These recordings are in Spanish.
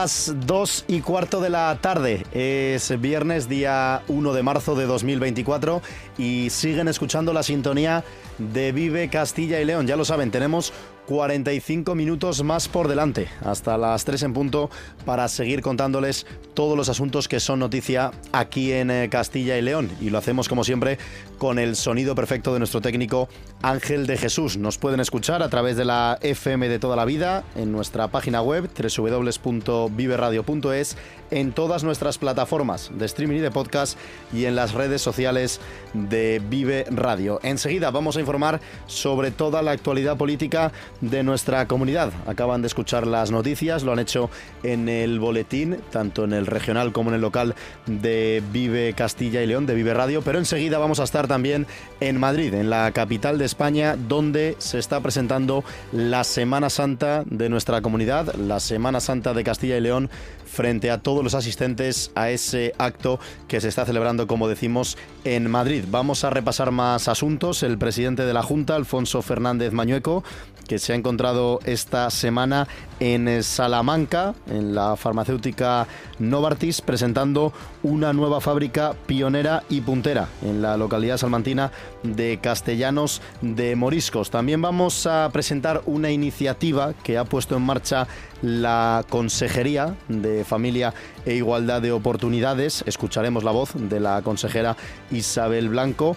Las 2 y cuarto de la tarde. Es viernes, día 1 de marzo de 2024 y siguen escuchando la sintonía de Vive Castilla y León. Ya lo saben, tenemos 45 minutos más por delante, hasta las 3 en punto, para seguir contándoles todos los asuntos que son noticia aquí en eh, Castilla y León. Y lo hacemos como siempre con el sonido perfecto de nuestro técnico Ángel de Jesús. Nos pueden escuchar a través de la FM de toda la vida, en nuestra página web www.viveradio.es, en todas nuestras plataformas de streaming y de podcast y en las redes sociales de Vive Radio. Enseguida vamos a informar sobre toda la actualidad política de nuestra comunidad. Acaban de escuchar las noticias, lo han hecho en el boletín, tanto en el regional como en el local de Vive Castilla y León, de Vive Radio, pero enseguida vamos a estar también en Madrid, en la capital de España, donde se está presentando la Semana Santa de nuestra comunidad, la Semana Santa de Castilla y León, frente a los asistentes a ese acto que se está celebrando, como decimos, en Madrid. Vamos a repasar más asuntos. El presidente de la Junta, Alfonso Fernández Mañueco, que se ha encontrado esta semana en Salamanca, en la farmacéutica Novartis, presentando una nueva fábrica pionera y puntera en la localidad salmantina de Castellanos de Moriscos. También vamos a presentar una iniciativa que ha puesto en marcha la Consejería de Familia e Igualdad de Oportunidades. Escucharemos la voz de la consejera Isabel Blanco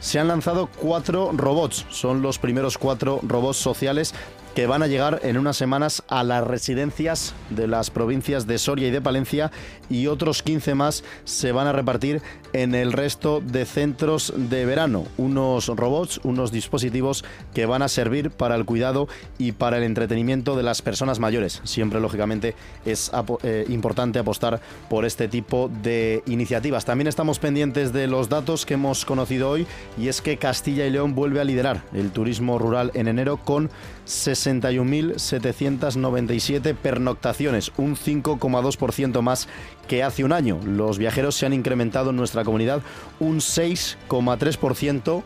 se han lanzado cuatro robots. Son los primeros cuatro robots sociales que van a llegar en unas semanas a las residencias de las provincias de Soria y de Palencia y otros 15 más se van a repartir en el resto de centros de verano. Unos robots, unos dispositivos que van a servir para el cuidado y para el entretenimiento de las personas mayores. Siempre, lógicamente, es eh, importante apostar por este tipo de iniciativas. También estamos pendientes de los datos que hemos conocido hoy y es que Castilla y León vuelve a liderar el turismo rural en enero con 61.797 pernoctaciones, un 5,2% más que hace un año. Los viajeros se han incrementado en nuestra comunidad un 6,3%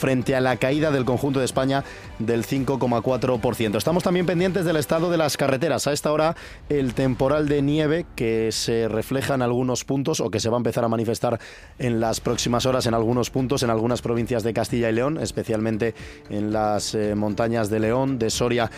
frente a la caída del conjunto de España del 5,4%. Estamos también pendientes del estado de las carreteras. A esta hora el temporal de nieve que se refleja en algunos puntos o que se va a empezar a manifestar en las próximas horas en algunos puntos, en algunas provincias de Castilla y León, especialmente en las eh, montañas de León, de Soria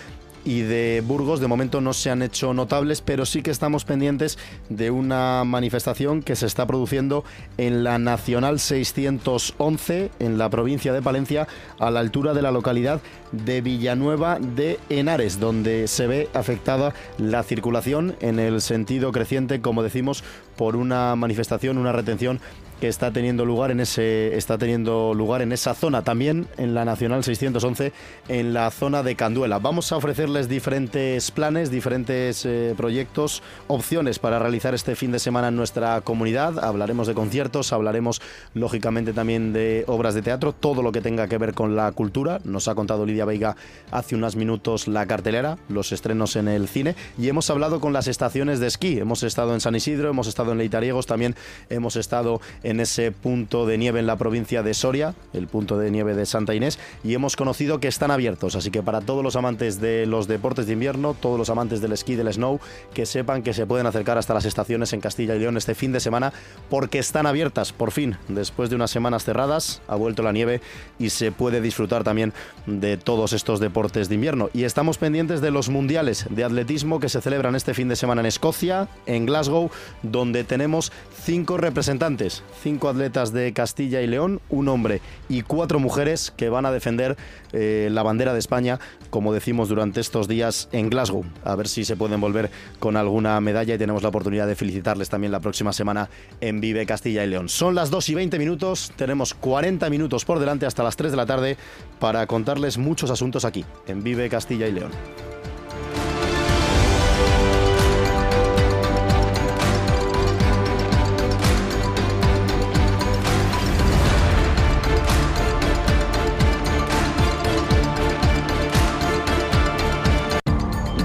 y de Burgos de momento no se han hecho notables, pero sí que estamos pendientes de una manifestación que se está produciendo en la Nacional 611 en la provincia de Palencia a la altura de la localidad de Villanueva de Henares, donde se ve afectada la circulación en el sentido creciente, como decimos, por una manifestación, una retención que está teniendo lugar en ese está teniendo lugar en esa zona también en la Nacional 611 en la zona de Canduela. Vamos a ofrecerles diferentes planes, diferentes eh, proyectos, opciones para realizar este fin de semana en nuestra comunidad. Hablaremos de conciertos, hablaremos lógicamente también de obras de teatro, todo lo que tenga que ver con la cultura. Nos ha contado Lidia Veiga hace unos minutos la cartelera, los estrenos en el cine y hemos hablado con las estaciones de esquí. Hemos estado en San Isidro, hemos estado en Leitariegos, también hemos estado en en ese punto de nieve en la provincia de Soria, el punto de nieve de Santa Inés, y hemos conocido que están abiertos. Así que para todos los amantes de los deportes de invierno, todos los amantes del esquí, del snow, que sepan que se pueden acercar hasta las estaciones en Castilla y León este fin de semana, porque están abiertas, por fin, después de unas semanas cerradas, ha vuelto la nieve y se puede disfrutar también de todos estos deportes de invierno. Y estamos pendientes de los mundiales de atletismo que se celebran este fin de semana en Escocia, en Glasgow, donde tenemos cinco representantes, cinco atletas de Castilla y León, un hombre y cuatro mujeres que van a defender eh, la bandera de España, como decimos durante estos días en Glasgow. A ver si se pueden volver con alguna medalla y tenemos la oportunidad de felicitarles también la próxima semana en Vive Castilla y León. Son las 2 y 20 minutos, tenemos 40 minutos por delante hasta las 3 de la tarde para contarles muchos asuntos aquí en Vive Castilla y León.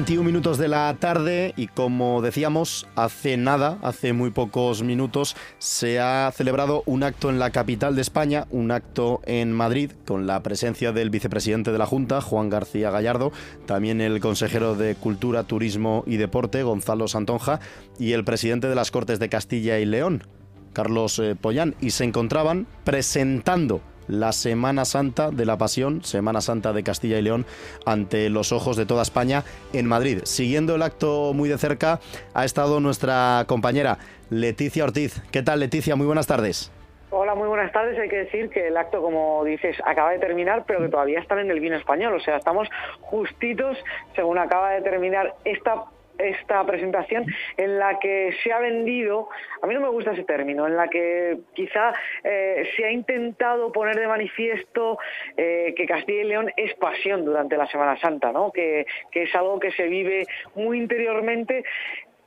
21 minutos de la tarde y como decíamos, hace nada, hace muy pocos minutos, se ha celebrado un acto en la capital de España, un acto en Madrid, con la presencia del vicepresidente de la Junta, Juan García Gallardo, también el consejero de Cultura, Turismo y Deporte, Gonzalo Santonja, y el presidente de las Cortes de Castilla y León, Carlos eh, Pollán, y se encontraban presentando la Semana Santa de la Pasión, Semana Santa de Castilla y León, ante los ojos de toda España en Madrid. Siguiendo el acto muy de cerca ha estado nuestra compañera Leticia Ortiz. ¿Qué tal Leticia? Muy buenas tardes. Hola, muy buenas tardes. Hay que decir que el acto, como dices, acaba de terminar, pero que todavía están en el vino español. O sea, estamos justitos, según acaba de terminar esta esta presentación en la que se ha vendido, a mí no me gusta ese término, en la que quizá eh, se ha intentado poner de manifiesto eh, que Castilla y León es pasión durante la Semana Santa, ¿no? que, que es algo que se vive muy interiormente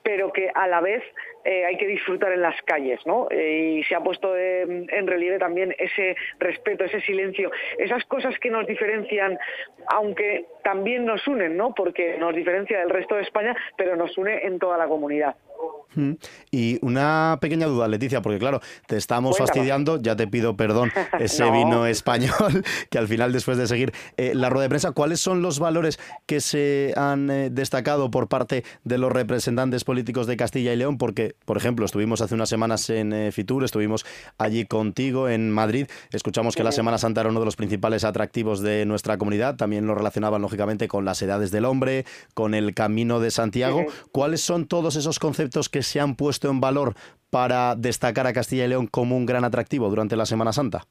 pero que a la vez eh, hay que disfrutar en las calles, ¿no? Eh, y se ha puesto en relieve también ese respeto, ese silencio, esas cosas que nos diferencian, aunque también nos unen, ¿no? Porque nos diferencia del resto de España, pero nos une en toda la comunidad. Y una pequeña duda, Leticia, porque claro, te estamos fastidiando, ya te pido perdón, ese vino español, que al final, después de seguir eh, la rueda de prensa, ¿cuáles son los valores que se han eh, destacado por parte de los representantes políticos de Castilla y León? Porque, por ejemplo, estuvimos hace unas semanas en eh, Fitur, estuvimos allí contigo en Madrid, escuchamos que la Semana Santa era uno de los principales atractivos de nuestra comunidad, también lo relacionaban lógicamente con las edades del hombre, con el Camino de Santiago. ¿Cuáles son todos esos conceptos que se han puesto en valor para destacar a Castilla y León como un gran atractivo durante la Semana Santa?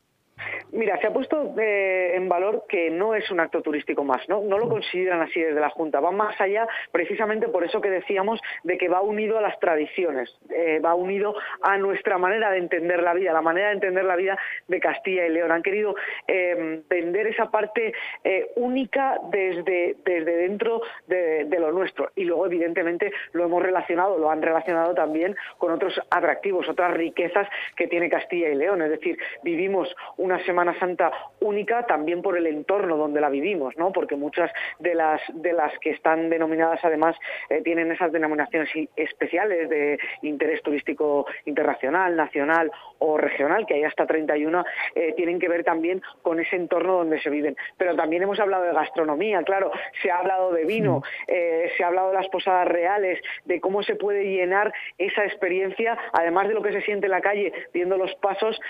Mira, se ha puesto eh, en valor que no es un acto turístico más, ¿no? No lo consideran así desde la Junta, va más allá precisamente por eso que decíamos de que va unido a las tradiciones, eh, va unido a nuestra manera de entender la vida, la manera de entender la vida de Castilla y León. Han querido eh, vender esa parte única desde, desde dentro de, de, lo nuestro y luego evidentemente lo hemos relacionado, lo han relacionado también con otros atractivos, otras riquezas que tiene Castilla y León, es decir, vivimos una semana Semana Santa única también por el entorno donde la vivimos, ¿no? Porque muchas de las de las que están denominadas además eh, tienen esas denominaciones especiales de interés turístico internacional, nacional o regional, que hay hasta 31, eh, tienen que ver también con ese entorno donde se viven. Pero también hemos hablado de gastronomía, claro, se ha hablado de vino, eh, se ha hablado de las posadas reales, de cómo se puede llenar esa experiencia, además de lo que se siente en la calle, viendo los pasos,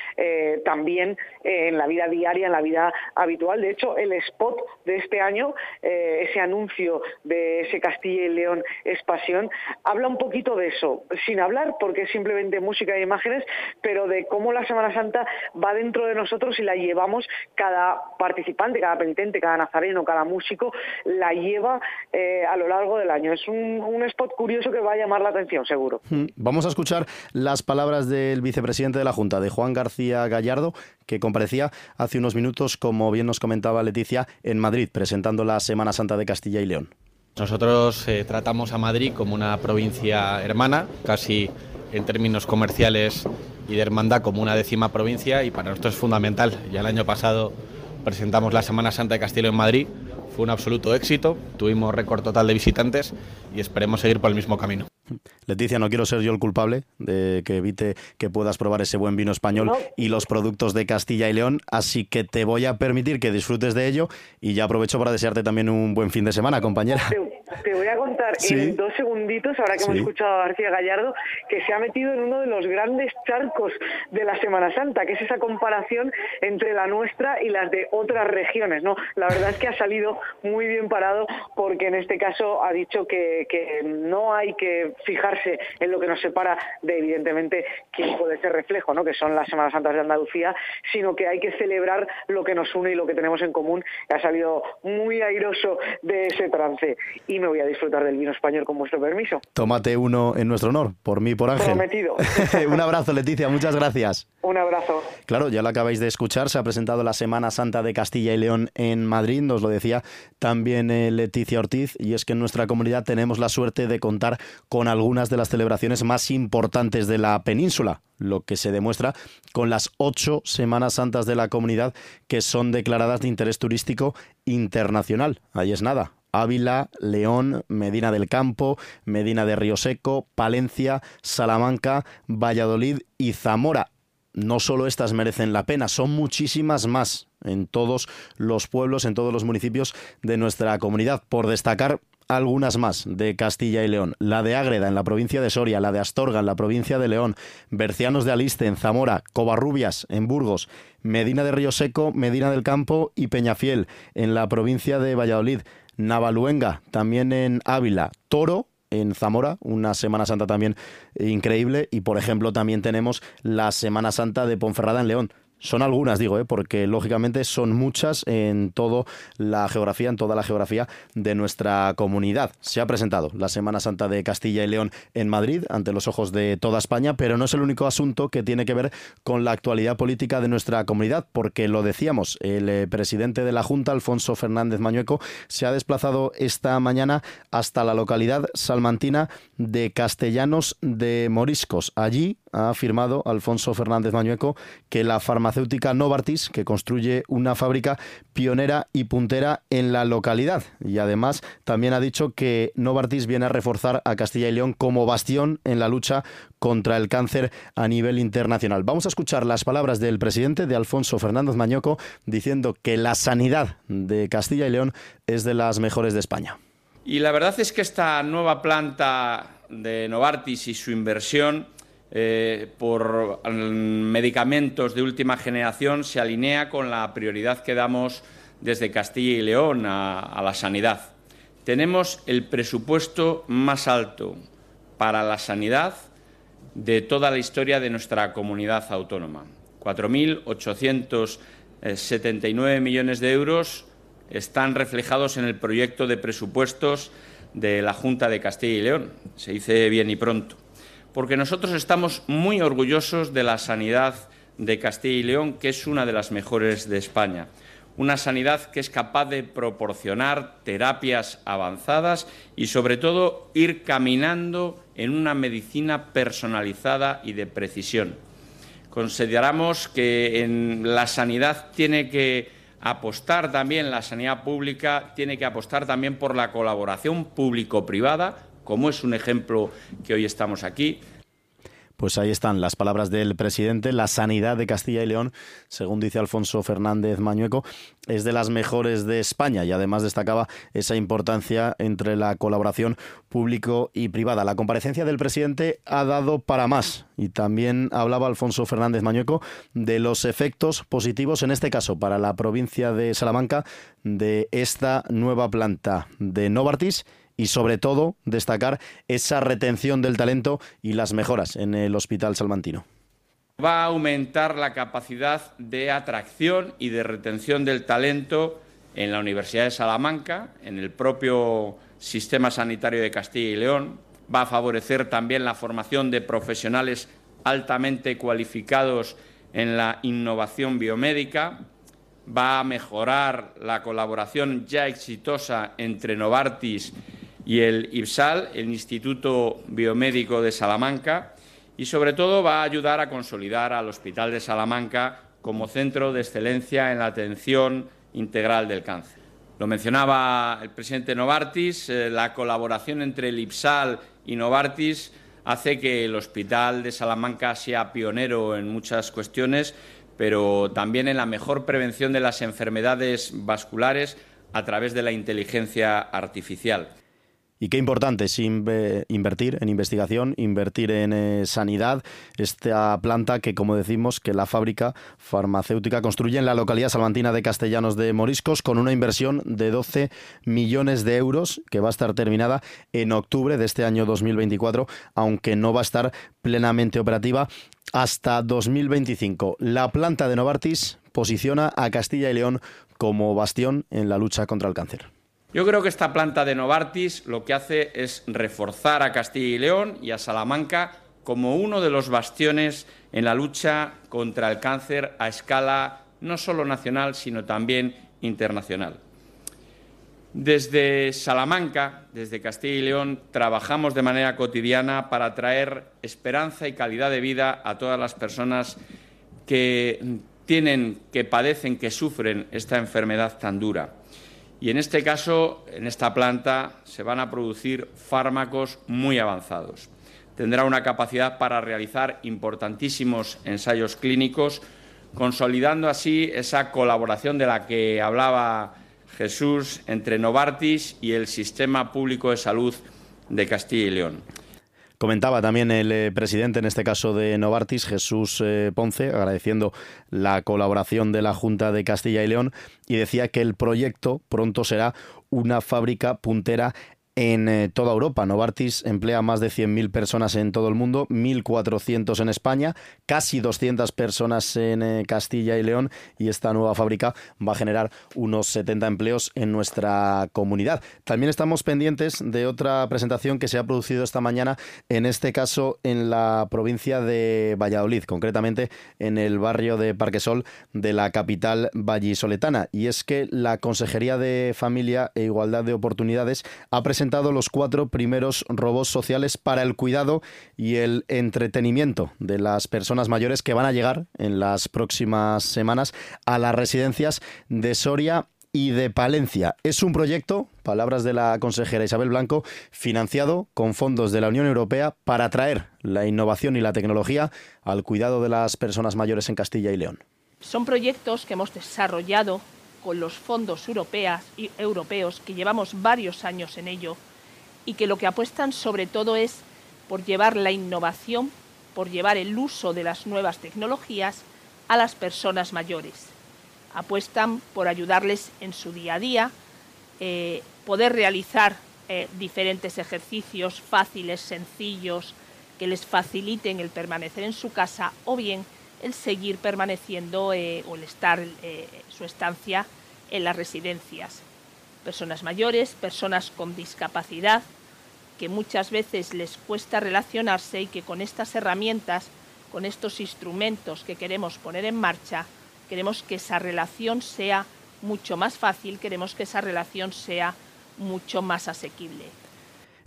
también en la la vida diaria, en la vida habitual. De hecho, el spot de este año, eh, ese anuncio de ese Castilla y León es pasión, habla un poquito de eso, sin hablar porque es simplemente música e imágenes, pero de cómo la Semana Santa va dentro de nosotros y la llevamos cada participante, cada penitente, cada nazareno, cada músico, la lleva eh, a lo largo del año. Es un, un spot curioso que va a llamar la atención, seguro. Hmm. Vamos a escuchar las palabras del vicepresidente de la Junta, de Juan García Gallardo, que comparecía hace unos minutos, como bien nos comentaba Leticia, en Madrid, presentando la Semana Santa de Castilla y León. Nosotros eh, tratamos a Madrid como una provincia hermana, casi en términos comerciales y de hermandad como una décima provincia y para nosotros es fundamental. Ya el año pasado presentamos la Semana Santa de Castilla en Madrid, fue un absoluto éxito, tuvimos récord total de visitantes y esperemos seguir por el mismo camino. Leticia, no quiero ser yo el culpable de que evite que puedas probar ese buen vino español y los productos de Castilla y León, así que te voy a permitir que disfrutes de ello y ya aprovecho para desearte también un buen fin de semana, compañera. Te, voy a contar en dos segunditos, ahora que hemos escuchado a García Gallardo, que se ha metido en uno de los grandes charcos de la Semana Santa, que es esa comparación entre la nuestra y las de otras regiones. ¿no? La verdad es que ha salido muy bien parado porque en este caso ha dicho que, que no hay que fijarse en lo que nos separa de, evidentemente, quién puede ser reflejo, ¿no? que son las Semanas Santas de Andalucía, sino que hay que celebrar lo que nos une y lo que tenemos en común. Ha salido muy airoso de ese trance y me voy a disfrutar del vino español con vuestro permiso. Tómate uno en nuestro honor, por mí, por Ángel. Prometido. Un abrazo, Leticia, muchas gracias. Un abrazo. Claro, ya lo acabáis de escuchar, se ha presentado la Semana Santa de Castilla y León en Madrid, nos lo decía también eh, Leticia Ortiz, y es que en nuestra comunidad tenemos la suerte de contar con algunas de las celebraciones más importantes de la península, lo que se demuestra con las ocho Semanas Santas de la comunidad que son declaradas de interés turístico internacional. Ahí es nada, Ávila, León, Medina del Campo, Medina de Río Seco, Palencia, Salamanca, Valladolid y Zamora no solo estas merecen la pena, son muchísimas más en todos los pueblos, en todos los municipios de nuestra comunidad. Por destacar algunas más de Castilla y León. La de Ágreda en la provincia de Soria, la de Astorga en la provincia de León, Bercianos de Aliste en Zamora, Covarrubias en Burgos, Medina de Río Seco, Medina del Campo y Peñafiel en la provincia de Valladolid, Navaluenga también en Ávila, Toro en Zamora, una Semana Santa también increíble. Y por ejemplo, también tenemos la Semana Santa de Ponferrada en León. Son algunas, digo, ¿eh? porque lógicamente son muchas en toda la geografía, en toda la geografía de nuestra comunidad. Se ha presentado la Semana Santa de Castilla y León en Madrid, ante los ojos de toda España, pero no es el único asunto que tiene que ver con la actualidad política de nuestra comunidad, porque lo decíamos, el eh, presidente de la Junta, Alfonso Fernández Mañueco, se ha desplazado esta mañana hasta la localidad salmantina de Castellanos de Moriscos. Allí ha afirmado Alfonso Fernández Mañueco que la farmacéutica Novartis, que construye una fábrica pionera y puntera en la localidad. Y además también ha dicho que Novartis viene a reforzar a Castilla y León como bastión en la lucha contra el cáncer a nivel internacional. Vamos a escuchar las palabras del presidente de Alfonso Fernández Mañueco diciendo que la sanidad de Castilla y León es de las mejores de España. Y la verdad es que esta nueva planta de Novartis y su inversión eh, por medicamentos de última generación se alinea con la prioridad que damos desde Castilla y León a, la sanidad. Tenemos el presupuesto más alto para la sanidad de toda la historia de nuestra comunidad autónoma. 4.879 millones de euros están reflejados en el proyecto de presupuestos de la Junta de Castilla y León. Se dice bien y pronto porque nosotros estamos muy orgullosos de la sanidad de Castilla y León, que es una de las mejores de España. Una sanidad que es capaz de proporcionar terapias avanzadas y, sobre todo, ir caminando en una medicina personalizada y de precisión. Consideramos que en la sanidad tiene que apostar también, la sanidad pública tiene que apostar también por la colaboración público-privada, como es un ejemplo que hoy estamos aquí. Pues ahí están las palabras del presidente. La sanidad de Castilla y León, según dice Alfonso Fernández Mañueco, es de las mejores de España y además destacaba esa importancia entre la colaboración público y privada. La comparecencia del presidente ha dado para más y también hablaba Alfonso Fernández Mañueco de los efectos positivos, en este caso para la provincia de Salamanca, de esta nueva planta de Novartis y sobre todo destacar esa retención del talento y las mejoras en el Hospital Salmantino. Va a aumentar la capacidad de atracción y de retención del talento en la Universidad de Salamanca, en el propio sistema sanitario de Castilla y León. Va a favorecer también la formación de profesionales altamente cualificados en la innovación biomédica. Va a mejorar la colaboración ya exitosa entre Novartis y el IPSAL, el Instituto Biomédico de Salamanca, y sobre todo va a ayudar a consolidar al Hospital de Salamanca como centro de excelencia en la atención integral del cáncer. Lo mencionaba el presidente Novartis, eh, la colaboración entre el IPSAL y Novartis hace que el Hospital de Salamanca sea pionero en muchas cuestiones, pero también en la mejor prevención de las enfermedades vasculares a través de la inteligencia artificial. Y qué importante es invertir en investigación, invertir en eh, sanidad. Esta planta que, como decimos, que la fábrica farmacéutica construye en la localidad salmantina de Castellanos de Moriscos con una inversión de 12 millones de euros que va a estar terminada en octubre de este año 2024, aunque no va a estar plenamente operativa hasta 2025. La planta de Novartis posiciona a Castilla y León como bastión en la lucha contra el cáncer. Yo creo que esta planta de Novartis lo que hace es reforzar a Castilla y León y a Salamanca como uno de los bastiones en la lucha contra el cáncer a escala no solo nacional, sino también internacional. Desde Salamanca, desde Castilla y León, trabajamos de manera cotidiana para traer esperanza y calidad de vida a todas las personas que tienen, que padecen, que sufren esta enfermedad tan dura. Y en este caso, en esta planta, se van a producir fármacos muy avanzados. Tendrá una capacidad para realizar importantísimos ensayos clínicos, consolidando así esa colaboración de la que hablaba Jesús entre Novartis y el Sistema Público de Salud de Castilla y León. Comentaba también el eh, presidente, en este caso de Novartis, Jesús eh, Ponce, agradeciendo la colaboración de la Junta de Castilla y León y decía que el proyecto pronto será una fábrica puntera en eh, toda Europa. Novartis emplea más de 100.000 personas en todo el mundo, 1.400 en España, casi 200 personas en eh, Castilla y León y esta nueva fábrica va a generar unos 70 empleos en nuestra comunidad. También estamos pendientes de otra presentación que se ha producido esta mañana, en este caso en la provincia de Valladolid, concretamente en el barrio de Parquesol de la capital vallisoletana. Y es que la Consejería de Familia e Igualdad de Oportunidades ha presentado presentado los cuatro primeros robots sociales para el cuidado y el entretenimiento de las personas mayores que van a llegar en las próximas semanas a las residencias de Soria y de Palencia. Es un proyecto, palabras de la consejera Isabel Blanco, financiado con fondos de la Unión Europea para traer la innovación y la tecnología al cuidado de las personas mayores en Castilla y León. Son proyectos que hemos desarrollado con los fondos europeas y europeos, que llevamos varios años en ello, y que lo que apuestan sobre todo es por llevar la innovación, por llevar el uso de las nuevas tecnologías a las personas mayores. Apuestan por ayudarles en su día a día, eh, poder realizar eh, diferentes ejercicios fáciles, sencillos, que les faciliten el permanecer en su casa o bien el seguir permaneciendo eh, o el estar eh, su estancia en las residencias. Personas mayores, personas con discapacidad, que muchas veces les cuesta relacionarse y que con estas herramientas, con estos instrumentos que queremos poner en marcha, queremos que esa relación sea mucho más fácil, queremos que esa relación sea mucho más asequible.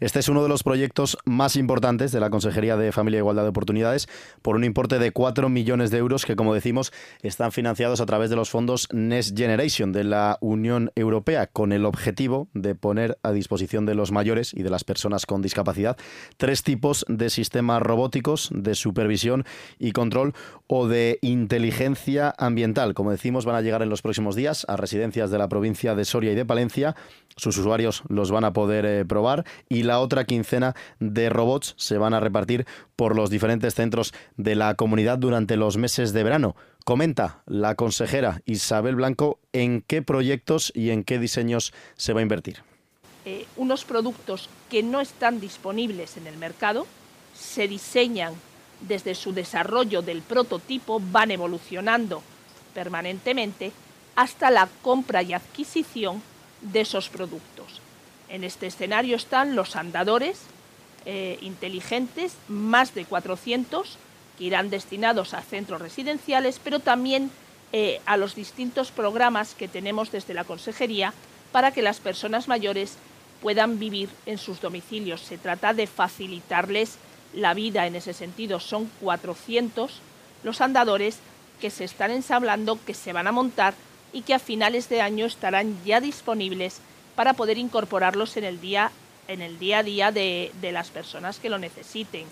Este es uno de los proyectos más importantes de la Consejería de Familia e Igualdad de Oportunidades por un importe de 4 millones de euros que, como decimos, están financiados a través de los fondos Next Generation de la Unión Europea con el objetivo de poner a disposición de los mayores y de las personas con discapacidad tres tipos de sistemas robóticos de supervisión y control o de inteligencia ambiental. Como decimos, van a llegar en los próximos días a residencias de la provincia de Soria y de Palencia. Sus usuarios los van a poder eh, probar y la otra quincena de robots se van a repartir por los diferentes centros de la comunidad durante los meses de verano. Comenta la consejera Isabel Blanco en qué proyectos y en qué diseños se va a invertir. Eh, unos productos que no están disponibles en el mercado se diseñan desde su desarrollo del prototipo, van evolucionando permanentemente hasta la compra y adquisición de esos productos. En este escenario están los andadores eh, inteligentes, más de 400, que irán destinados a centros residenciales, pero también eh, a los distintos programas que tenemos desde la Consejería para que las personas mayores puedan vivir en sus domicilios. Se trata de facilitarles la vida en ese sentido. Son 400 los andadores que se están ensablando, que se van a montar y que a finales de año estarán ya disponibles para poder incorporarlos en el día en el día a día de, de las personas que lo necesiten.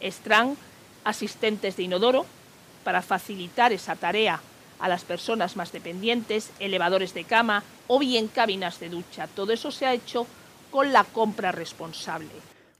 Estran asistentes de inodoro para facilitar esa tarea a las personas más dependientes, elevadores de cama o bien cabinas de ducha. Todo eso se ha hecho con la compra responsable.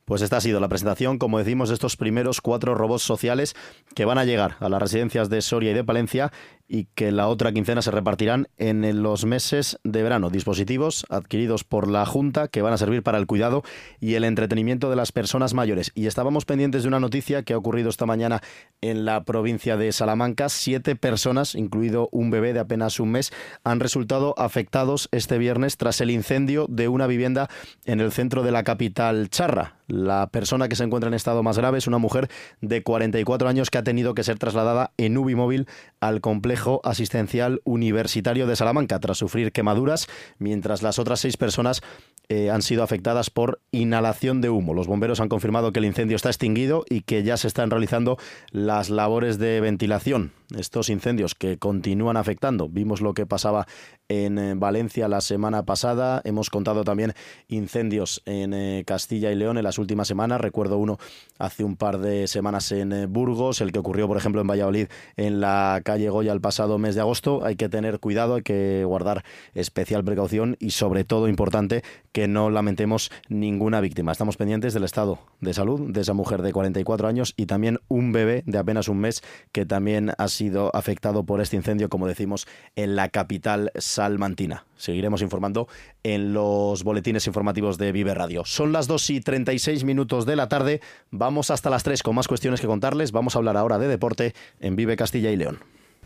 Pues esta ha sido la presentación, como decimos, de estos primeros cuatro robots sociales que van a llegar a las residencias de Soria y de Palencia y que la otra quincena se repartirán en los meses de verano. Dispositivos adquiridos por la Junta que van a servir para el cuidado y el entretenimiento de las personas mayores. Y estábamos pendientes de una noticia que ha ocurrido esta mañana en la provincia de Salamanca. Siete personas, incluido un bebé de apenas un mes, han resultado afectados este viernes tras el incendio de una vivienda en el centro de la capital charra. La persona que se encuentra en estado más grave es una mujer de 44 años que ha tenido que ser trasladada en UBI móvil al complejo asistencial universitario de Salamanca tras sufrir quemaduras, mientras las otras seis personas eh, han sido afectadas por inhalación de humo. Los bomberos han confirmado que el incendio está extinguido y que ya se están realizando las labores de ventilación. Estos incendios que continúan afectando. Vimos lo que pasaba en eh, Valencia la semana pasada. Hemos contado también incendios en eh, Castilla y León en las últimas semanas. Recuerdo uno hace un par de semanas en Burgos, el que ocurrió, por ejemplo, en Valladolid en la calle Goya el pasado mes de agosto. Hay que tener cuidado, hay que guardar especial precaución y, sobre todo, importante, que no lamentemos ninguna víctima. Estamos pendientes del estado de salud de esa mujer de 44 años y también un bebé de apenas un mes que también ha sido afectado por este incendio, como decimos, en la capital salmantina. Seguiremos informando en los boletines informativos de Vive Radio. Son las 2 y 36 minutos de la tarde. Vamos hasta las 3 con más cuestiones que contarles. Vamos a hablar ahora de deporte en Vive Castilla y León.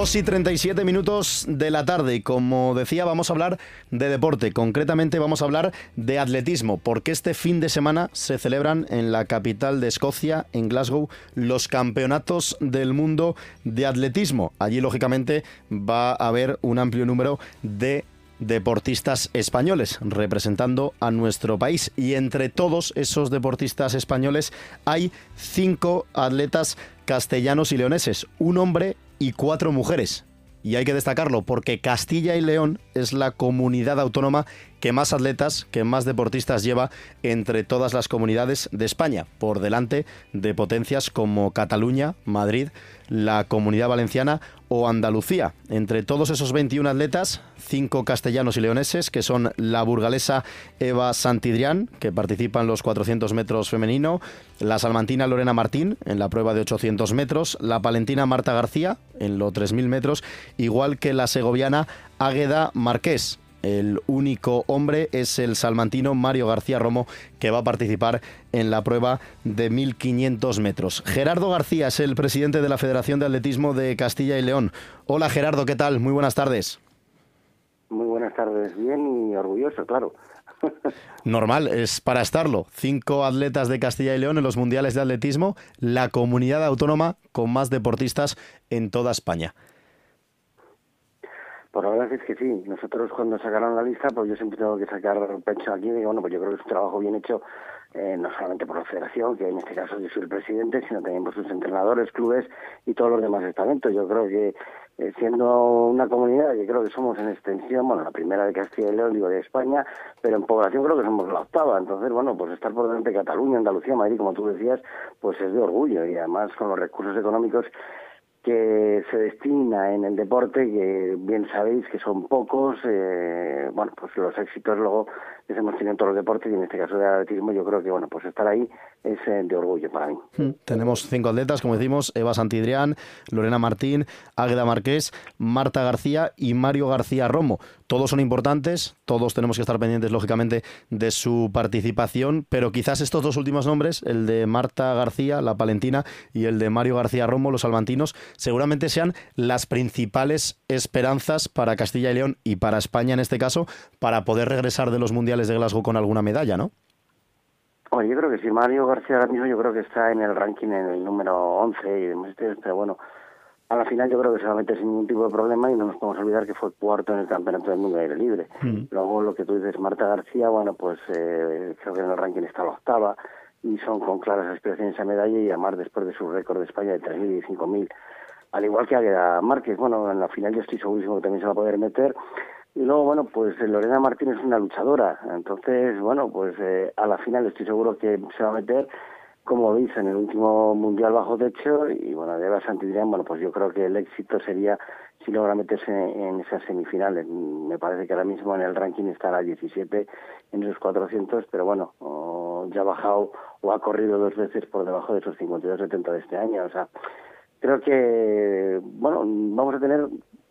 2 y 37 minutos de la tarde y como decía vamos a hablar de deporte, concretamente vamos a hablar de atletismo, porque este fin de semana se celebran en la capital de Escocia, en Glasgow, los campeonatos del mundo de atletismo. Allí lógicamente va a haber un amplio número de deportistas españoles representando a nuestro país. Y entre todos esos deportistas españoles hay cinco atletas castellanos y leoneses, un hombre y cuatro mujeres. Y hay que destacarlo porque Castilla y León es la comunidad autónoma que más atletas, que más deportistas lleva entre todas las comunidades de España, por delante de potencias como Cataluña, Madrid, la Comunidad Valenciana o Andalucía. Entre todos esos 21 atletas, cinco castellanos y leoneses, que son la burgalesa Eva Santidrián, que participa en los 400 metros femenino, la salmantina Lorena Martín en la prueba de 800 metros, la palentina Marta García en los 3.000 metros, igual que la segoviana Águeda Marqués el único hombre es el salmantino Mario García Romo, que va a participar en la prueba de 1500 metros. Gerardo García es el presidente de la Federación de Atletismo de Castilla y León. Hola Gerardo, ¿qué tal? Muy buenas tardes. Muy buenas tardes, bien y orgulloso, claro. Normal, es para estarlo. Cinco atletas de Castilla y León en los mundiales de atletismo, la comunidad autónoma con más deportistas en toda España. Pues la verdad es que sí, nosotros cuando sacaron la lista, pues yo siempre tengo que sacar pecho aquí, digo, bueno, pues yo creo que es un trabajo bien hecho, eh, no solamente por la federación, que en este caso yo soy el presidente, sino también por sus entrenadores, clubes y todos los demás estamentos. Yo creo que eh, siendo una comunidad que creo que somos en extensión, bueno, la primera de Castilla y León, digo, de España, pero en población creo que somos la octava. Entonces, bueno, pues estar por delante de Cataluña, Andalucía, Madrid, como tú decías, pues es de orgullo y además con los recursos económicos que se destina en el deporte, que bien sabéis que son pocos, eh, bueno, pues los éxitos luego hemos tenido en todos los deportes y en este caso de atletismo yo creo que bueno pues estar ahí es eh, de orgullo para mí. Hmm. Tenemos cinco atletas, como decimos, Eva Santidrián, Lorena Martín, Águeda Marqués, Marta García y Mario García Romo. Todos son importantes, todos tenemos que estar pendientes, lógicamente, de su participación, pero quizás estos dos últimos nombres, el de Marta García, la palentina, y el de Mario García Romo, los salmantinos, seguramente sean las principales esperanzas para Castilla y León y para España en este caso, para poder regresar de los mundiales de Glasgow con alguna medalla, ¿no? Bueno, yo creo que sí, Mario García ahora mismo yo creo que está en el ranking en el número 11 y demás, pero bueno, a la final yo creo que se va a meter sin ningún tipo de problema y no nos podemos olvidar que fue cuarto en el Campeonato del Mundo de Aire Libre. Mm. Luego lo que tú dices, Marta García, bueno, pues eh, creo que en el ranking está la octava y son con claras aspiraciones a medalla y además después de su récord de España de 3.000 y 5.000. Al igual que a Márquez, bueno, en la final yo estoy segurísimo que también se va a poder meter. Y luego, bueno, pues Lorena Martín es una luchadora. Entonces, bueno, pues eh, a la final estoy seguro que se va a meter como hizo en el último Mundial bajo techo y bueno, de Eva Santidrián, bueno, pues yo creo que el éxito sería si logra meterse en esas semifinales. Me parece que ahora mismo en el ranking estará a 17 en esos 400, pero bueno, ya ha bajado o ha corrido dos veces por debajo de esos 52-70 de este año. O sea, creo que, bueno, vamos a tener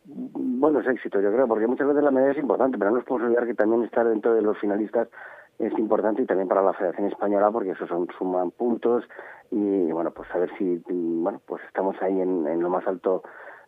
buenos éxitos, yo creo, porque muchas veces la medalla es importante, pero no nos podemos olvidar que también estar dentro de los finalistas es importante y también para la Federación Española porque eso son suman puntos y bueno pues a ver si bueno pues estamos ahí en, en lo más alto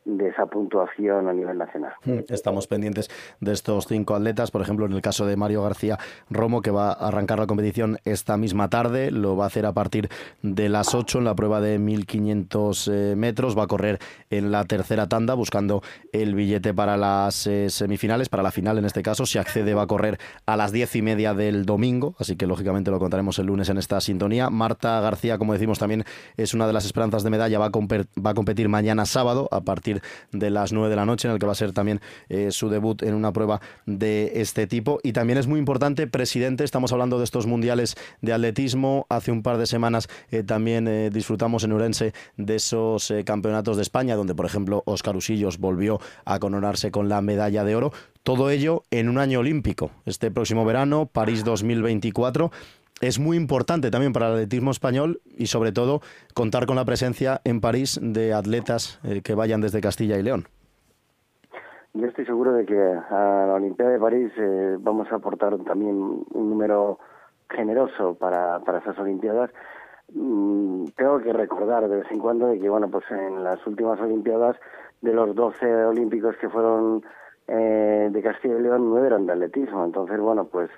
de esa puntuación a nivel nacional. Mm, estamos pendientes de estos cinco atletas, por ejemplo, en el caso de Mario García Romo, que va a arrancar la competición esta misma tarde, lo va a hacer a partir de las 8 en la prueba de 1500 eh, metros, va a correr en la tercera tanda buscando el billete para las eh, semifinales, para la final en este caso, si accede va a correr a las diez y media del domingo, así que lógicamente lo contaremos el lunes en esta sintonía. Marta García, como decimos también, es una de las esperanzas de medalla, va a, va a competir mañana sábado a partir de las 9 de la noche, en el que va a ser también eh, su debut en una prueba de este tipo. Y también es muy importante, presidente, estamos hablando de estos mundiales de atletismo. Hace un par de semanas eh, también eh, disfrutamos en Urense de esos campeonatos de España, donde, por ejemplo, Oscar Usillos volvió a coronarse con la medalla de oro. Todo ello en un año olímpico. Este próximo verano, París 2024 es muy importante también para el atletismo español y sobre todo contar con la presencia en París de atletas eh, que vayan desde Castilla y León. Yo estoy seguro de que a la Olimpiada de París eh, vamos a aportar también un número generoso para, para esas Olimpiadas. Mm, tengo que recordar de vez en cuando de que, bueno, pues en las últimas Olimpiadas, de los 12 olímpicos que fueron eh, de Castilla y León, nueve eran de atletismo. Entonces, bueno, pues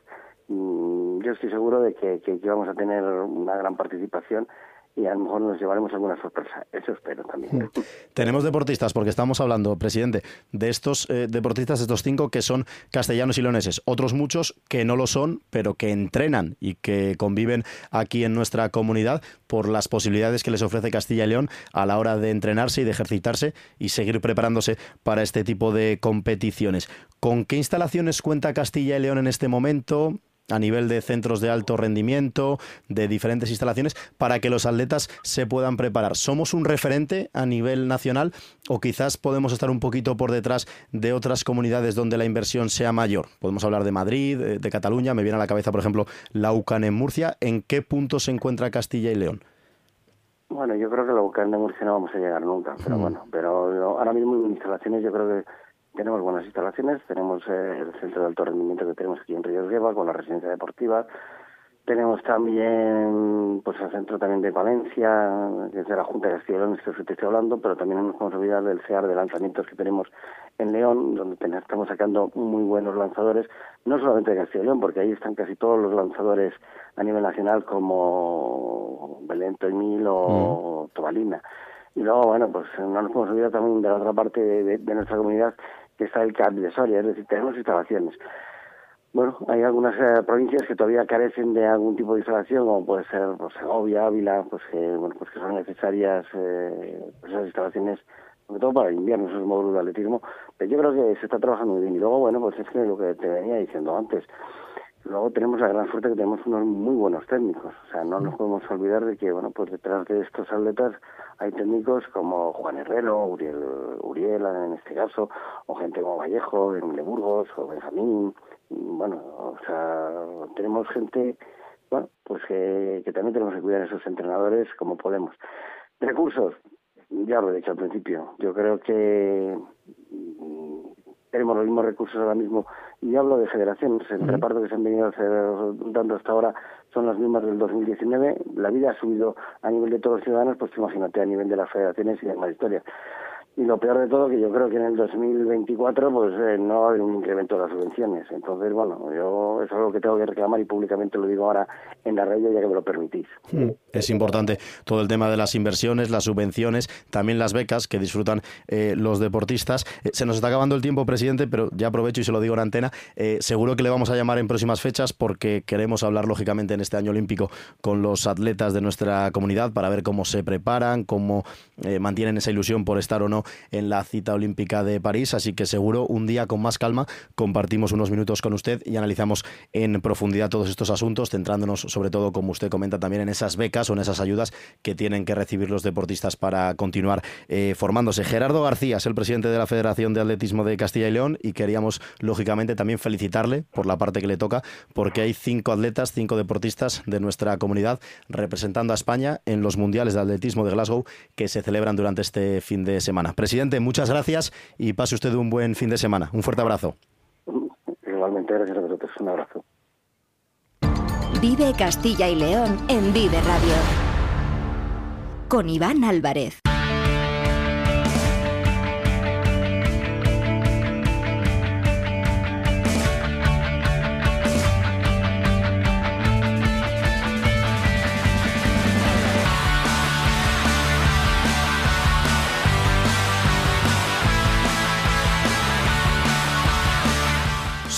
yo estoy seguro de que, que, vamos a tener una gran participación y a lo mejor nos llevaremos alguna sorpresa. Eso espero también. Tenemos deportistas, porque estamos hablando, presidente, de estos eh, deportistas, estos cinco que son castellanos y leoneses. Otros muchos que no lo son, pero que entrenan y que conviven aquí en nuestra comunidad por las posibilidades que les ofrece Castilla y León a la hora de entrenarse y de ejercitarse y seguir preparándose para este tipo de competiciones. ¿Con qué instalaciones cuenta Castilla y León en este momento? A nivel de centros de alto rendimiento, de diferentes instalaciones, para que los atletas se puedan preparar. ¿Somos un referente a nivel nacional o quizás podemos estar un poquito por detrás de otras comunidades donde la inversión sea mayor? Podemos hablar de Madrid, de Cataluña, me viene a la cabeza, por ejemplo, la UCAN en Murcia. ¿En qué punto se encuentra Castilla y León? Bueno, yo creo que la UCAN de Murcia no vamos a llegar nunca, pero mm. bueno, pero ahora mismo en instalaciones yo creo que tenemos buenas instalaciones, tenemos eh, el centro de alto rendimiento que tenemos aquí en Ríos Gueva con la residencia deportiva, tenemos también pues el centro también de Valencia, desde la Junta de Castilla y León, esto que te estoy hablando, pero también no nos podemos olvidar del CEAR de lanzamientos que tenemos en León, donde estamos sacando muy buenos lanzadores, no solamente de Castilla y León, porque ahí están casi todos los lanzadores a nivel nacional como Belento Emil o mm. Tobalina. Y luego, bueno, pues no nos podemos olvidar también de la otra parte de nuestra comunidad, que está el CAP de Soria, es decir, tenemos instalaciones. Bueno, hay algunas eh, provincias que todavía carecen de algún tipo de instalación, como puede ser pues, Segovia, Ávila, pues que, bueno, pues que son necesarias eh, pues, esas instalaciones, sobre todo para el invierno, esos módulos de atletismo. Pero yo creo que se está trabajando muy bien. Y luego, bueno, pues es que lo que te venía diciendo antes, Luego tenemos la gran suerte que tenemos unos muy buenos técnicos. O sea, no nos podemos olvidar de que, bueno, pues detrás de estos atletas hay técnicos como Juan Herrero, Uriel, Uriel en este caso, o gente como Vallejo, en Burgos, o Benjamín. Bueno, o sea, tenemos gente, bueno, pues que, que también tenemos que cuidar a esos entrenadores como podemos. Recursos, ya lo he dicho al principio. Yo creo que tenemos los mismos recursos ahora mismo, y hablo de federaciones, el reparto que se han venido dando hasta ahora son las mismas del 2019, la vida ha subido a nivel de todos los ciudadanos, pues imagínate a nivel de las federaciones y de la historia. Y lo peor de todo, que yo creo que en el 2024 pues eh, no va a haber un incremento de las subvenciones. Entonces, bueno, yo es algo que tengo que reclamar y públicamente lo digo ahora en la radio ya que me lo permitís. Es importante todo el tema de las inversiones, las subvenciones, también las becas que disfrutan eh, los deportistas. Eh, se nos está acabando el tiempo, presidente, pero ya aprovecho y se lo digo en antena. seguro que le vamos a llamar en próximas fechas porque queremos hablar, lógicamente, en este año olímpico con los atletas de nuestra comunidad para ver cómo se preparan, cómo mantienen esa ilusión por estar o no en la cita olímpica de París, así que seguro un día con más calma compartimos unos minutos con usted y analizamos en profundidad todos estos asuntos, centrándonos sobre todo, como usted comenta, también en esas becas o en esas ayudas que tienen que recibir los deportistas para continuar eh, formándose. Gerardo García es el presidente de la Federación de Atletismo de Castilla y León y queríamos, lógicamente, también felicitarle por la parte que le toca, porque hay cinco atletas, cinco deportistas de nuestra comunidad representando a España en los Mundiales de Atletismo de Glasgow que se celebran durante este fin de semana. Presidente, muchas gracias y pase usted un buen fin de semana. Un fuerte abrazo. Igualmente, gracias a vosotros. Un abrazo. Vive Castilla y León en Vive Radio. Con Iván Álvarez.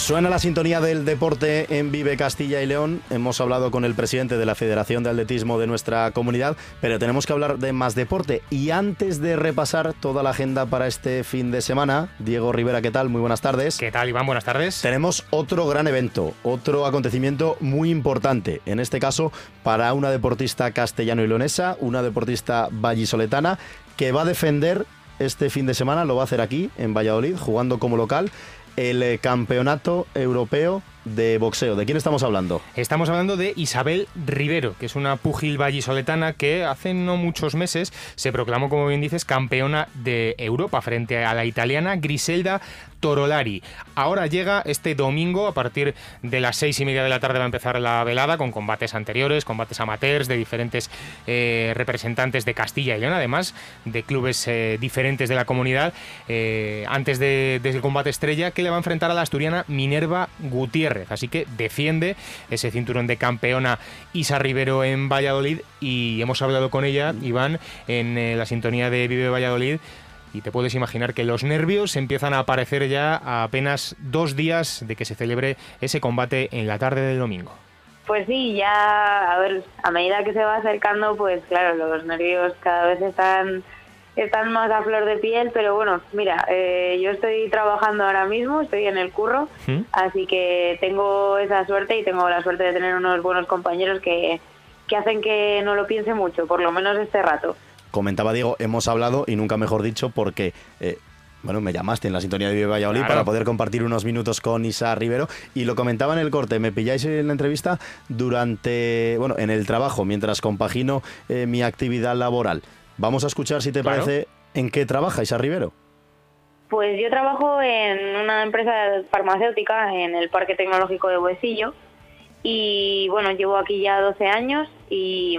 Suena la sintonía del deporte en Vive Castilla y León. Hemos hablado con el presidente de la Federación de Atletismo de nuestra comunidad, pero tenemos que hablar de más deporte. Y antes de repasar toda la agenda para este fin de semana, Diego Rivera, ¿qué tal? Muy buenas tardes. ¿Qué tal, Iván? Buenas tardes. Tenemos otro gran evento, otro acontecimiento muy importante. En este caso, para una deportista castellano y leonesa, una deportista vallisoletana, que va a defender este fin de semana, lo va a hacer aquí, en Valladolid, jugando como local el eh, Campeonato Europeo de boxeo. ¿De quién estamos hablando? Estamos hablando de Isabel Rivero, que es una púgil vallisoletana que hace no muchos meses se proclamó, como bien dices, campeona de Europa frente a la italiana Griselda Torolari. Ahora llega este domingo, a partir de las seis y media de la tarde va a empezar la velada con combates anteriores, combates amateurs de diferentes eh, representantes de Castilla y León, además de clubes eh, diferentes de la comunidad, eh, antes del de, combate estrella que le va a enfrentar a la asturiana Minerva Gutiérrez. Así que defiende ese cinturón de campeona Isa Rivero en Valladolid y hemos hablado con ella, Iván, en la sintonía de Vive Valladolid y te puedes imaginar que los nervios empiezan a aparecer ya a apenas dos días de que se celebre ese combate en la tarde del domingo. Pues sí, ya, a ver, a medida que se va acercando, pues claro, los nervios cada vez están están más a flor de piel, pero bueno, mira, eh, yo estoy trabajando ahora mismo, estoy en el curro, ¿Mm? así que tengo esa suerte y tengo la suerte de tener unos buenos compañeros que, que hacen que no lo piense mucho, por lo menos este rato comentaba Diego, hemos hablado y nunca mejor dicho porque... Eh, bueno, me llamaste en la sintonía de Vive Valladolid para poder compartir unos minutos con Isa Rivero y lo comentaba en el corte, me pilláis en la entrevista durante, bueno, en el trabajo, mientras compagino eh, mi actividad laboral. Vamos a escuchar, si te parece, en qué trabaja Isa Rivero. Pues yo trabajo en una empresa farmacéutica en el Parque Tecnológico de Huesillo y bueno, llevo aquí ya 12 años y,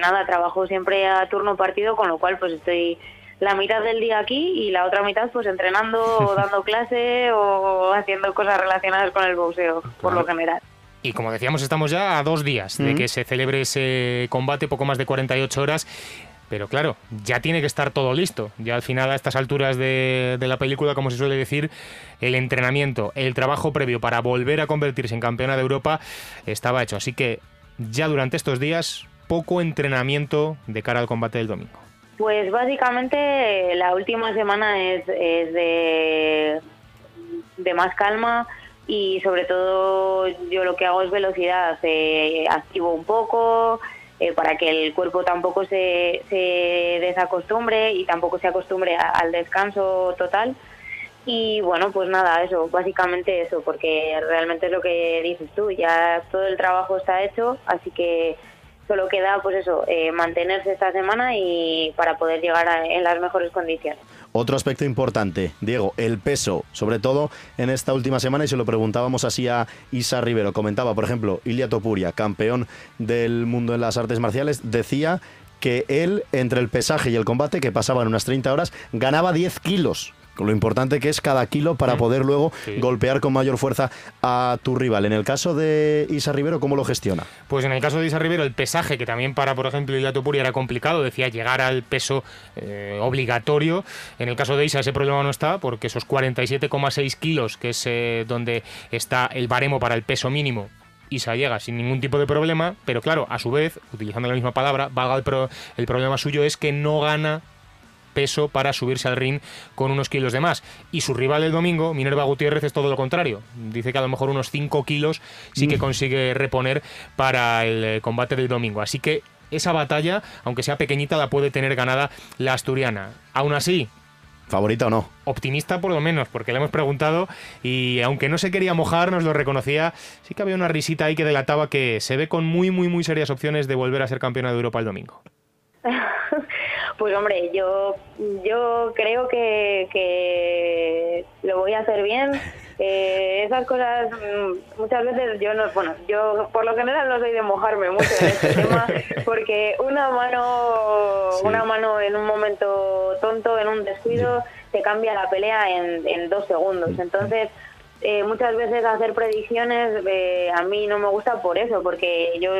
nada, trabajo siempre a turno partido, con lo cual pues estoy la mitad del día aquí y la otra mitad pues entrenando o dando clase o haciendo cosas relacionadas con el boxeo, por lo general. Y como decíamos, estamos ya a dos días de que se celebre ese combate, poco más de 48 horas. Pero claro, ya tiene que estar todo listo. Ya al final, a estas alturas de, la película, como se suele decir, el entrenamiento, el trabajo previo para volver a convertirse en campeona de Europa estaba hecho. Así que ya durante estos días, poco entrenamiento de cara al combate del domingo. Pues básicamente la última semana es, de, de más calma y sobre todo yo lo que hago es velocidad, eh, activo un poco eh, para que el cuerpo tampoco se, desacostumbre y tampoco se acostumbre al descanso total. Y bueno, pues nada, eso, básicamente eso, porque realmente es lo que dices tú, ya todo el trabajo está hecho, así que solo queda pues eso, eh, mantenerse esta semana y para poder llegar en las mejores condiciones. Otro aspecto importante, Diego, el peso, sobre todo en esta última semana, y se lo preguntábamos así a Isa Rivero. Comentaba, por ejemplo, Ilia Topuria, campeón del mundo en las artes marciales, decía que él, entre el pesaje y el combate, que pasaban unas 30 horas, ganaba 10 kilos con lo importante que es cada kilo para poder luego golpear con mayor fuerza a tu rival. En el caso de Isa Rivero, ¿cómo lo gestiona? Pues en el caso de Isa Rivero, el pesaje, que también para, por ejemplo, Ilia Topuri era complicado, decía llegar al peso eh, obligatorio. En el caso de Isa ese problema no está, porque esos 47,6 kilos, que es eh, donde está el baremo para el peso mínimo, Isa llega sin ningún tipo de problema, pero claro, a su vez, utilizando la misma palabra, valga el, el problema suyo es que no gana peso para subirse al ring con unos kilos de más. Y su rival el domingo, Minerva Gutiérrez, es todo lo contrario. Dice que a lo mejor unos 5 kilos sí que mm. consigue reponer para el eh, combate del domingo. Así que esa batalla, aunque sea pequeñita, la puede tener ganada la asturiana. Aún así, ¿Favorita o no? Optimista por lo menos, porque le hemos preguntado y aunque no se quería mojar, nos lo reconocía, sí que había una risita ahí que delataba que se ve con muy, muy, muy serias opciones de volver a ser campeona de Europa el domingo. Pues hombre, yo yo creo que, que lo voy a hacer bien. Eh, esas cosas mm, muchas veces yo no, bueno, yo por lo general no soy de mojarme mucho en este tema porque una mano, una mano en un momento tonto, en un descuido, te cambia la pelea en, en dos segundos. Entonces eh, muchas veces hacer predicciones eh, a mí no me gusta por eso, porque yo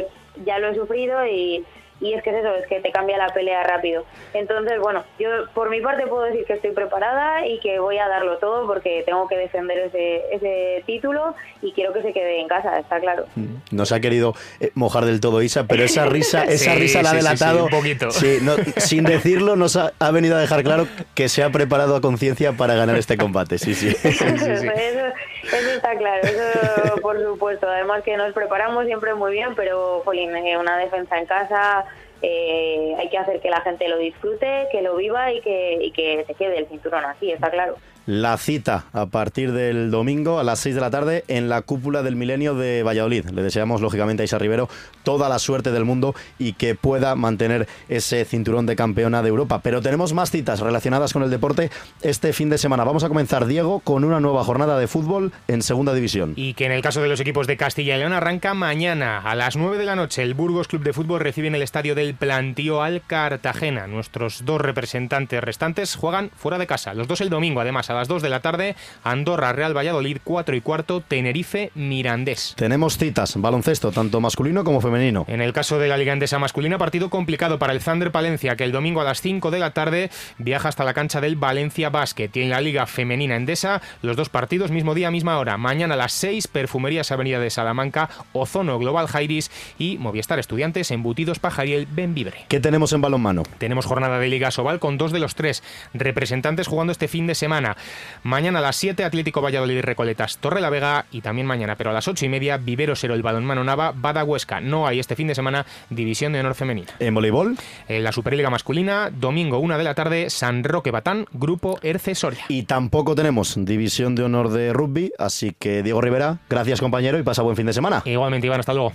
ya lo he sufrido y y es que es eso, es que te cambia la pelea rápido. Entonces, bueno, yo por mi parte puedo decir que estoy preparada y que voy a darlo todo porque tengo que defender ese, ese título y quiero que se quede en casa, está claro. Mm. No se ha querido eh, mojar del todo Isa, pero esa risa, esa risa la ha delatado. un poquito. sin decirlo, nos ha, venido a dejar claro que se ha preparado a conciencia para ganar este combate. Sí, sí. eso, eso, está claro, eso por supuesto. Además que nos preparamos siempre muy bien, pero, jolín, eh, una defensa en casa eh, hay que hacer que la gente lo disfrute, que lo viva y que, y que se quede el cinturón así, está claro la cita a partir del domingo a las 6 de la tarde en la cúpula del milenio de Valladolid. Le deseamos, lógicamente, a Isa Rivero toda la suerte del mundo y que pueda mantener ese cinturón de campeona de Europa. Pero tenemos más citas relacionadas con el deporte este fin de semana. Vamos a comenzar, Diego, con una nueva jornada de fútbol en Segunda División. Y que en el caso de los equipos de Castilla y León arranca mañana a las 9 de la noche. El Burgos Club de Fútbol recibe en el estadio del Plantío al Cartagena. Nuestros dos representantes restantes juegan fuera de casa. Los dos el domingo, además, a las 2 de la tarde, Andorra, Real Valladolid, 4 y cuarto, Tenerife, Mirandés. Tenemos citas, baloncesto, tanto masculino como femenino. En el caso de la Liga Endesa masculina, partido complicado para el Thunder Palencia, que el domingo a las 5 de la tarde viaja hasta la cancha del Valencia Basket. Y en la Liga Femenina Endesa, los dos partidos, mismo día, misma hora. Mañana a las 6, Perfumerías Avenida de Salamanca, Ozono Global Jairis y Movistar Estudiantes, Embutidos Pajariel, Benvibre. ¿Qué tenemos en balonmano? Tenemos jornada de Liga Sobal con dos de los tres representantes jugando este fin de semana. Mañana a las 7, Atlético Valladolid Recoletas Torre la Vega y también mañana, pero a las 8 y media, Vivero Cero el Balonmano Nava, Bada Huesca. No hay este fin de semana división de honor femenina. ¿En voleibol? En la Superliga masculina, domingo 1 de la tarde, San Roque Batán, Grupo Erce Soria. Y tampoco tenemos división de honor de rugby, así que Diego Rivera, gracias compañero y pasa buen fin de semana. Igualmente, Iván, hasta luego.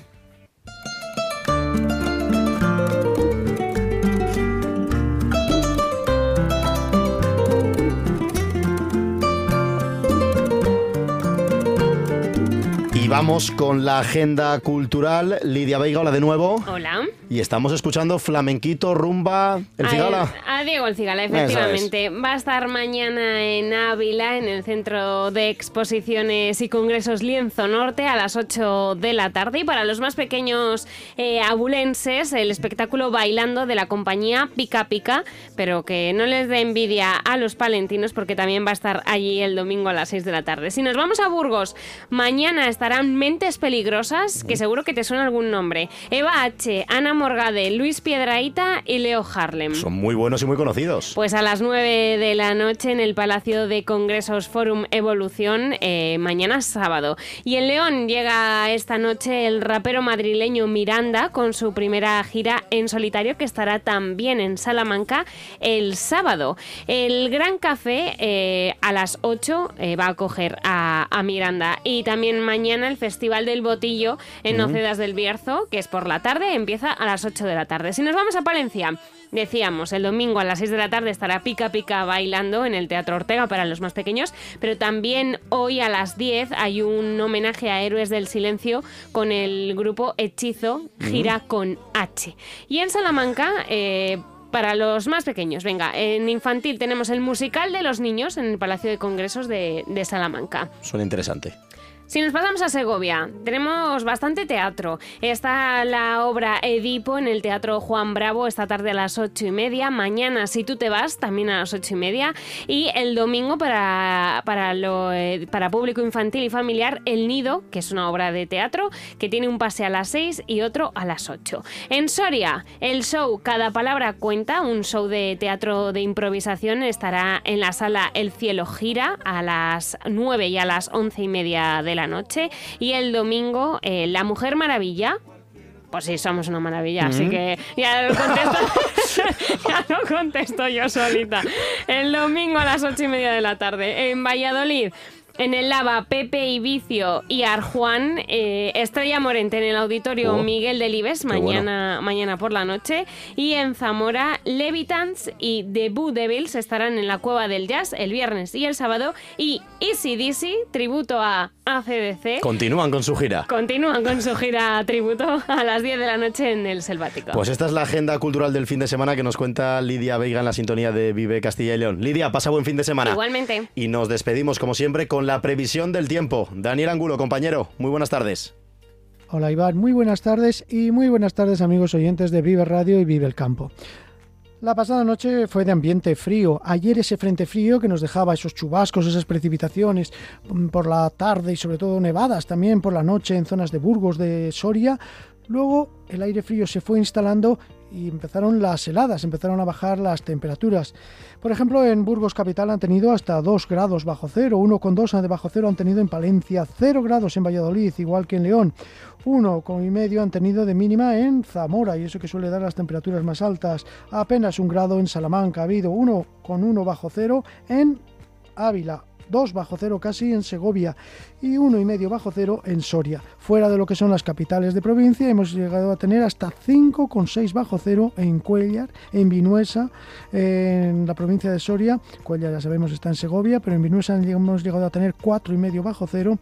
Vamos con la agenda cultural. Lidia Veiga, hola de nuevo. Hola. Y estamos escuchando flamenquito, rumba, el Cigala. A, Diego el Cigala, efectivamente. Va a estar mañana en Ávila, en el Centro de Exposiciones y Congresos Lienzo Norte, a las 8 de la tarde. Y para los más pequeños eh, abulenses, el espectáculo bailando de la compañía Pica Pica, pero que no les dé envidia a los palentinos porque también va a estar allí el domingo a las 6 de la tarde. Si nos vamos a Burgos, mañana estarán Mentes Peligrosas, que seguro que te suena algún nombre. Eva H., Ana Morgade, Luis Piedraíta y Leo Harlem. Son muy buenos y muy conocidos. Pues a las 9 de la noche en el Palacio de Congresos Forum Evolución, eh, mañana sábado. Y en León llega esta noche el rapero madrileño Miranda con su primera gira en solitario que estará también en Salamanca el sábado. El Gran Café eh, a las 8 eh, va a acoger a, Miranda. Y también mañana el Festival del Botillo en Nocedas del Bierzo, que es por la tarde, empieza a las 8 de la tarde. Si nos vamos a Palencia, Decíamos, el domingo a las 6 de la tarde estará Pica Pica bailando en el Teatro Ortega para los más pequeños, pero también hoy a las 10 hay un homenaje a Héroes del Silencio con el grupo Hechizo, gira con H. Y en Salamanca... Eh, para los más pequeños. Venga, en infantil tenemos el musical de los niños en el Palacio de Congresos de, de Salamanca. Suena interesante. Si nos pasamos a Segovia, tenemos bastante teatro. Está la obra Edipo en el Teatro Juan Bravo esta tarde a las ocho y media. Mañana, si tú te vas, también a las ocho y media. Y el domingo para, para, eh, para público infantil y familiar, El Nido, que es una obra de teatro que tiene un pase a las seis y otro a las ocho. En Soria, el show Cada Palabra Cuenta, un show de teatro de improvisación, estará en la sala El Cielo Gira a las nueve y a las once y media de la noche. Y el domingo, eh, La Mujer Maravilla, pues sí, somos una maravilla, así que ya lo contesto, ya lo contesto yo solita. El domingo a las ocho y media de la tarde en Valladolid. En el Lava, Pepe y Vicio y Arjuan, eh, Estrella Morente en el Auditorio oh, Miguel Delibes, mañana, mañana por la noche. Y en Zamora, Levitans y The Boo Devils estarán en la Cueva del Jazz el viernes y el sábado. Y Easy Dizzy, tributo a ACDC. Continúan con su gira. Continúan con su gira tributo a las 10 de la noche en el Selvático. Pues esta es la agenda cultural del fin de semana que nos cuenta Lidia Veiga en la sintonía de Vive Castilla y León. Lidia, pasa buen fin de semana. Igualmente. Y nos despedimos como siempre con la previsión del tiempo. Daniel Angulo, compañero, muy buenas tardes. Hola Iván, muy buenas tardes y muy buenas tardes amigos oyentes de Vive Radio y Vive el Campo. La pasada noche fue de ambiente frío. Ayer ese frente frío que nos dejaba esos chubascos, esas precipitaciones mm, por la tarde y sobre todo nevadas también por la noche en zonas de Burgos, de Soria. Luego el aire frío se fue instalando y empezaron las heladas, empezaron a bajar las temperaturas. Por ejemplo, en Burgos Capital han tenido hasta 2 grados bajo cero, 1,2 de bajo cero han tenido en Palencia, 0 grados en Valladolid, igual que en León, 1,5 y medio han tenido de mínima en Zamora, y eso que suele dar las temperaturas más altas, apenas un grado en Salamanca, ha habido 1,1 bajo cero en Ávila, 2 bajo cero casi en Segovia y 1,5 bajo cero en Soria. Fuera de lo que son las capitales de provincia hemos llegado a tener hasta 5,6 bajo cero en Cuellar, en Vinuesa, en la provincia de Soria. Cuellar ya sabemos está en Segovia, pero en Vinuesa hemos llegado a tener 4,5 bajo cero.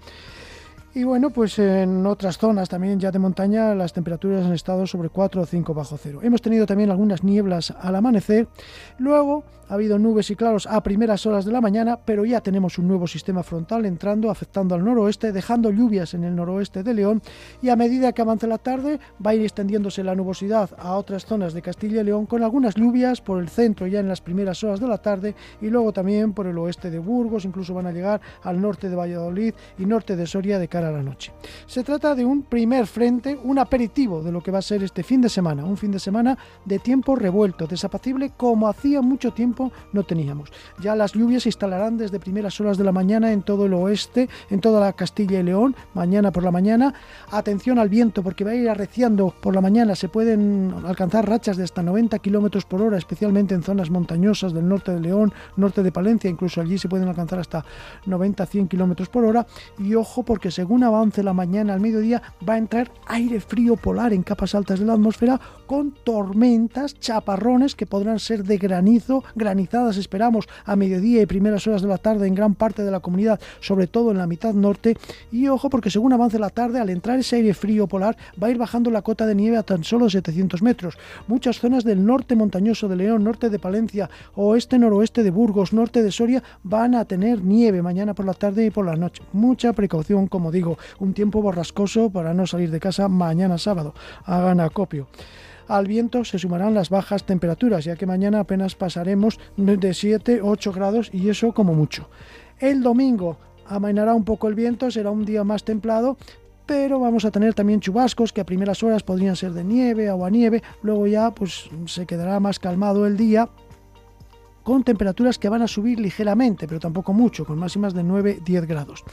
Y bueno, pues en otras zonas también ya de montaña las temperaturas han estado sobre 4 o 5 bajo cero. Hemos tenido también algunas nieblas al amanecer. Luego ha habido nubes y claros a primeras horas de la mañana, pero ya tenemos un nuevo sistema frontal entrando, afectando al noroeste, dejando lluvias en el noroeste de León y a medida que avance la tarde va a ir extendiéndose la nubosidad a otras zonas de Castilla y León con algunas lluvias por el centro ya en las primeras horas de la tarde y luego también por el oeste de Burgos, incluso van a llegar al norte de Valladolid y norte de Soria de a la noche. Se trata de un primer frente, un aperitivo de lo que va a ser este fin de semana, un fin de semana de tiempo revuelto, desapacible como hacía mucho tiempo no teníamos. Ya las lluvias se instalarán desde primeras horas de la mañana en todo el oeste, en toda la Castilla y León, mañana por la mañana. Atención al viento porque va a ir arreciando por la mañana, se pueden alcanzar rachas de hasta 90 kilómetros por hora, especialmente en zonas montañosas del norte de León, norte de Palencia, incluso allí se pueden alcanzar hasta 90-100 kilómetros por hora. Y ojo porque según avance la mañana al mediodía va a entrar aire frío polar en capas altas de la atmósfera con tormentas, chaparrones que podrán ser de granizo, granizadas esperamos a mediodía y primeras horas de la tarde en gran parte de la comunidad, sobre todo en la mitad norte. Y ojo porque según avance la tarde, al entrar ese aire frío polar, va a ir bajando la cota de nieve a tan solo 700 metros. Muchas zonas del norte montañoso de León, norte de Palencia, oeste noroeste de Burgos, norte de Soria, van a tener nieve mañana por la tarde y por la noche. Mucha precaución, como digo, un tiempo borrascoso para no salir de casa mañana sábado. Hagan acopio. Al viento se sumarán las bajas temperaturas, ya que mañana apenas pasaremos de 7, 8 grados y eso como mucho. El domingo amainará un poco el viento, será un día más templado, pero vamos a tener también chubascos que a primeras horas podrían ser de nieve, agua nieve, luego ya pues se quedará más calmado el día con temperaturas que van a subir ligeramente, pero tampoco mucho, con máximas de 9-10 grados.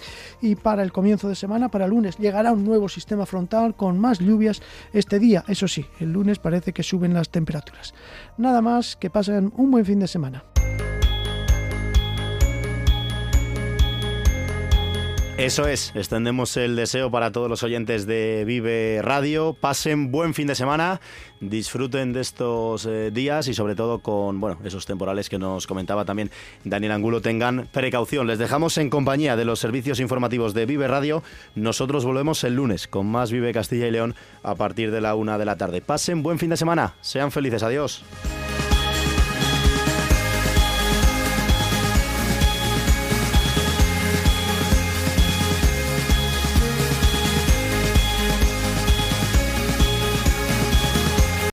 Y para el comienzo de semana, para el lunes, llegará un nuevo sistema frontal con más lluvias este día. Eso sí, el lunes parece que suben las temperaturas. Nada más, que pasen un buen fin de semana. Eso es, extendemos el deseo para todos los oyentes de Vive Radio. Pasen buen fin de semana, disfruten de estos eh, días y sobre todo con bueno, esos temporales que nos comentaba también Daniel Angulo. Tengan precaución. Les dejamos en compañía de los servicios informativos de Vive Radio. Nosotros volvemos el lunes con más Vive Castilla y León a partir de la una de la tarde. Pasen buen fin de semana. Sean felices. Adiós.